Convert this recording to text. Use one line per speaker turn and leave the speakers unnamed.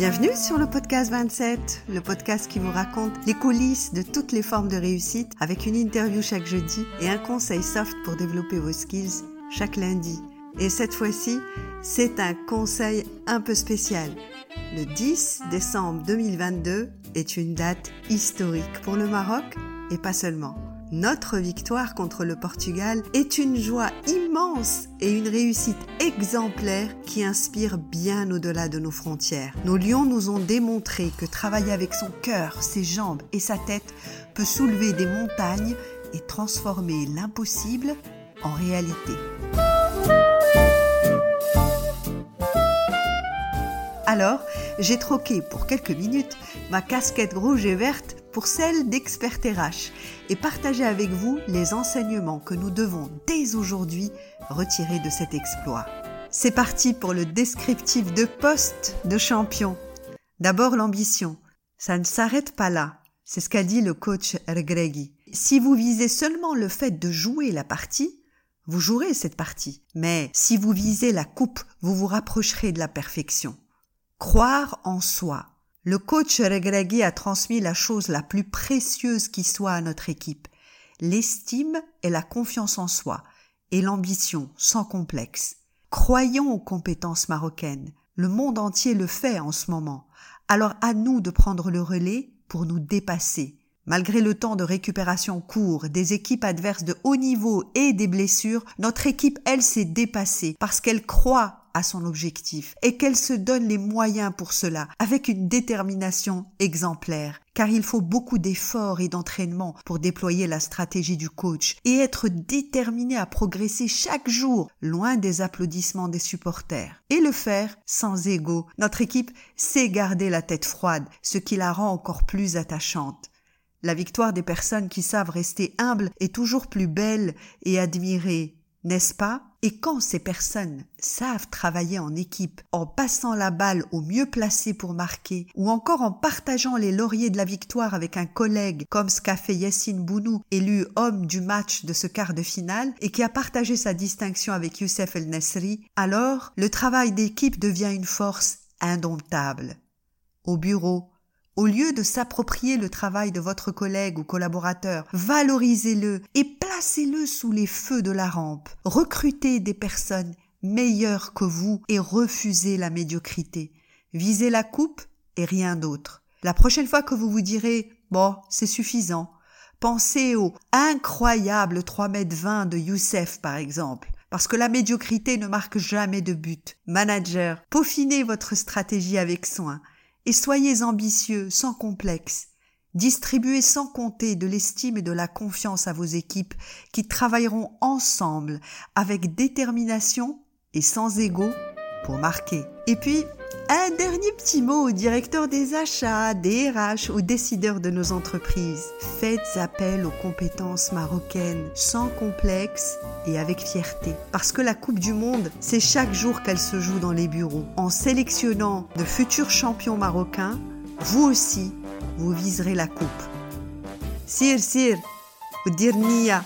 Bienvenue sur le podcast 27, le podcast qui vous raconte les coulisses de toutes les formes de réussite avec une interview chaque jeudi et un conseil soft pour développer vos skills chaque lundi. Et cette fois-ci, c'est un conseil un peu spécial. Le 10 décembre 2022 est une date historique pour le Maroc et pas seulement. Notre victoire contre le Portugal est une joie immense et une réussite exemplaire qui inspire bien au-delà de nos frontières. Nos lions nous ont démontré que travailler avec son cœur, ses jambes et sa tête peut soulever des montagnes et transformer l'impossible en réalité. Alors, j'ai troqué pour quelques minutes ma casquette rouge et verte pour celle d'expert RH et partager avec vous les enseignements que nous devons dès aujourd'hui retirer de cet exploit. C'est parti pour le descriptif de poste de champion. D'abord l'ambition. Ça ne s'arrête pas là. C'est ce qu'a dit le coach Regregi. Si vous visez seulement le fait de jouer la partie, vous jouerez cette partie. Mais si vous visez la coupe, vous vous rapprocherez de la perfection. Croire en soi, le coach Regregui a transmis la chose la plus précieuse qui soit à notre équipe, l'estime et la confiance en soi, et l'ambition sans complexe. Croyons aux compétences marocaines. Le monde entier le fait en ce moment. Alors à nous de prendre le relais pour nous dépasser. Malgré le temps de récupération court, des équipes adverses de haut niveau et des blessures, notre équipe, elle, s'est dépassée parce qu'elle croit à son objectif et qu'elle se donne les moyens pour cela avec une détermination exemplaire. Car il faut beaucoup d'efforts et d'entraînement pour déployer la stratégie du coach et être déterminé à progresser chaque jour loin des applaudissements des supporters. Et le faire sans ego. Notre équipe sait garder la tête froide, ce qui la rend encore plus attachante. La victoire des personnes qui savent rester humbles est toujours plus belle et admirée, n'est-ce pas? Et quand ces personnes savent travailler en équipe, en passant la balle au mieux placé pour marquer, ou encore en partageant les lauriers de la victoire avec un collègue comme ce qu'a fait Yassine Bounou, élu homme du match de ce quart de finale, et qui a partagé sa distinction avec Youssef El Nesri, alors le travail d'équipe devient une force indomptable. Au bureau, au lieu de s'approprier le travail de votre collègue ou collaborateur, valorisez-le et placez-le sous les feux de la rampe. Recrutez des personnes meilleures que vous et refusez la médiocrité. Visez la coupe et rien d'autre. La prochaine fois que vous vous direz bon, c'est suffisant, pensez au incroyable 3 mètres 20 de Youssef par exemple. Parce que la médiocrité ne marque jamais de but. Manager, peaufinez votre stratégie avec soin et soyez ambitieux, sans complexe. Distribuez sans compter de l'estime et de la confiance à vos équipes qui travailleront ensemble avec détermination et sans ego pour marquer. Et puis, un dernier petit mot au directeur des achats, des RH, aux décideurs de nos entreprises. Faites appel aux compétences marocaines sans complexe et avec fierté. Parce que la Coupe du Monde, c'est chaque jour qu'elle se joue dans les bureaux. En sélectionnant de futurs champions marocains, vous aussi, vous viserez la coupe. Sir, sir, ou dire nia.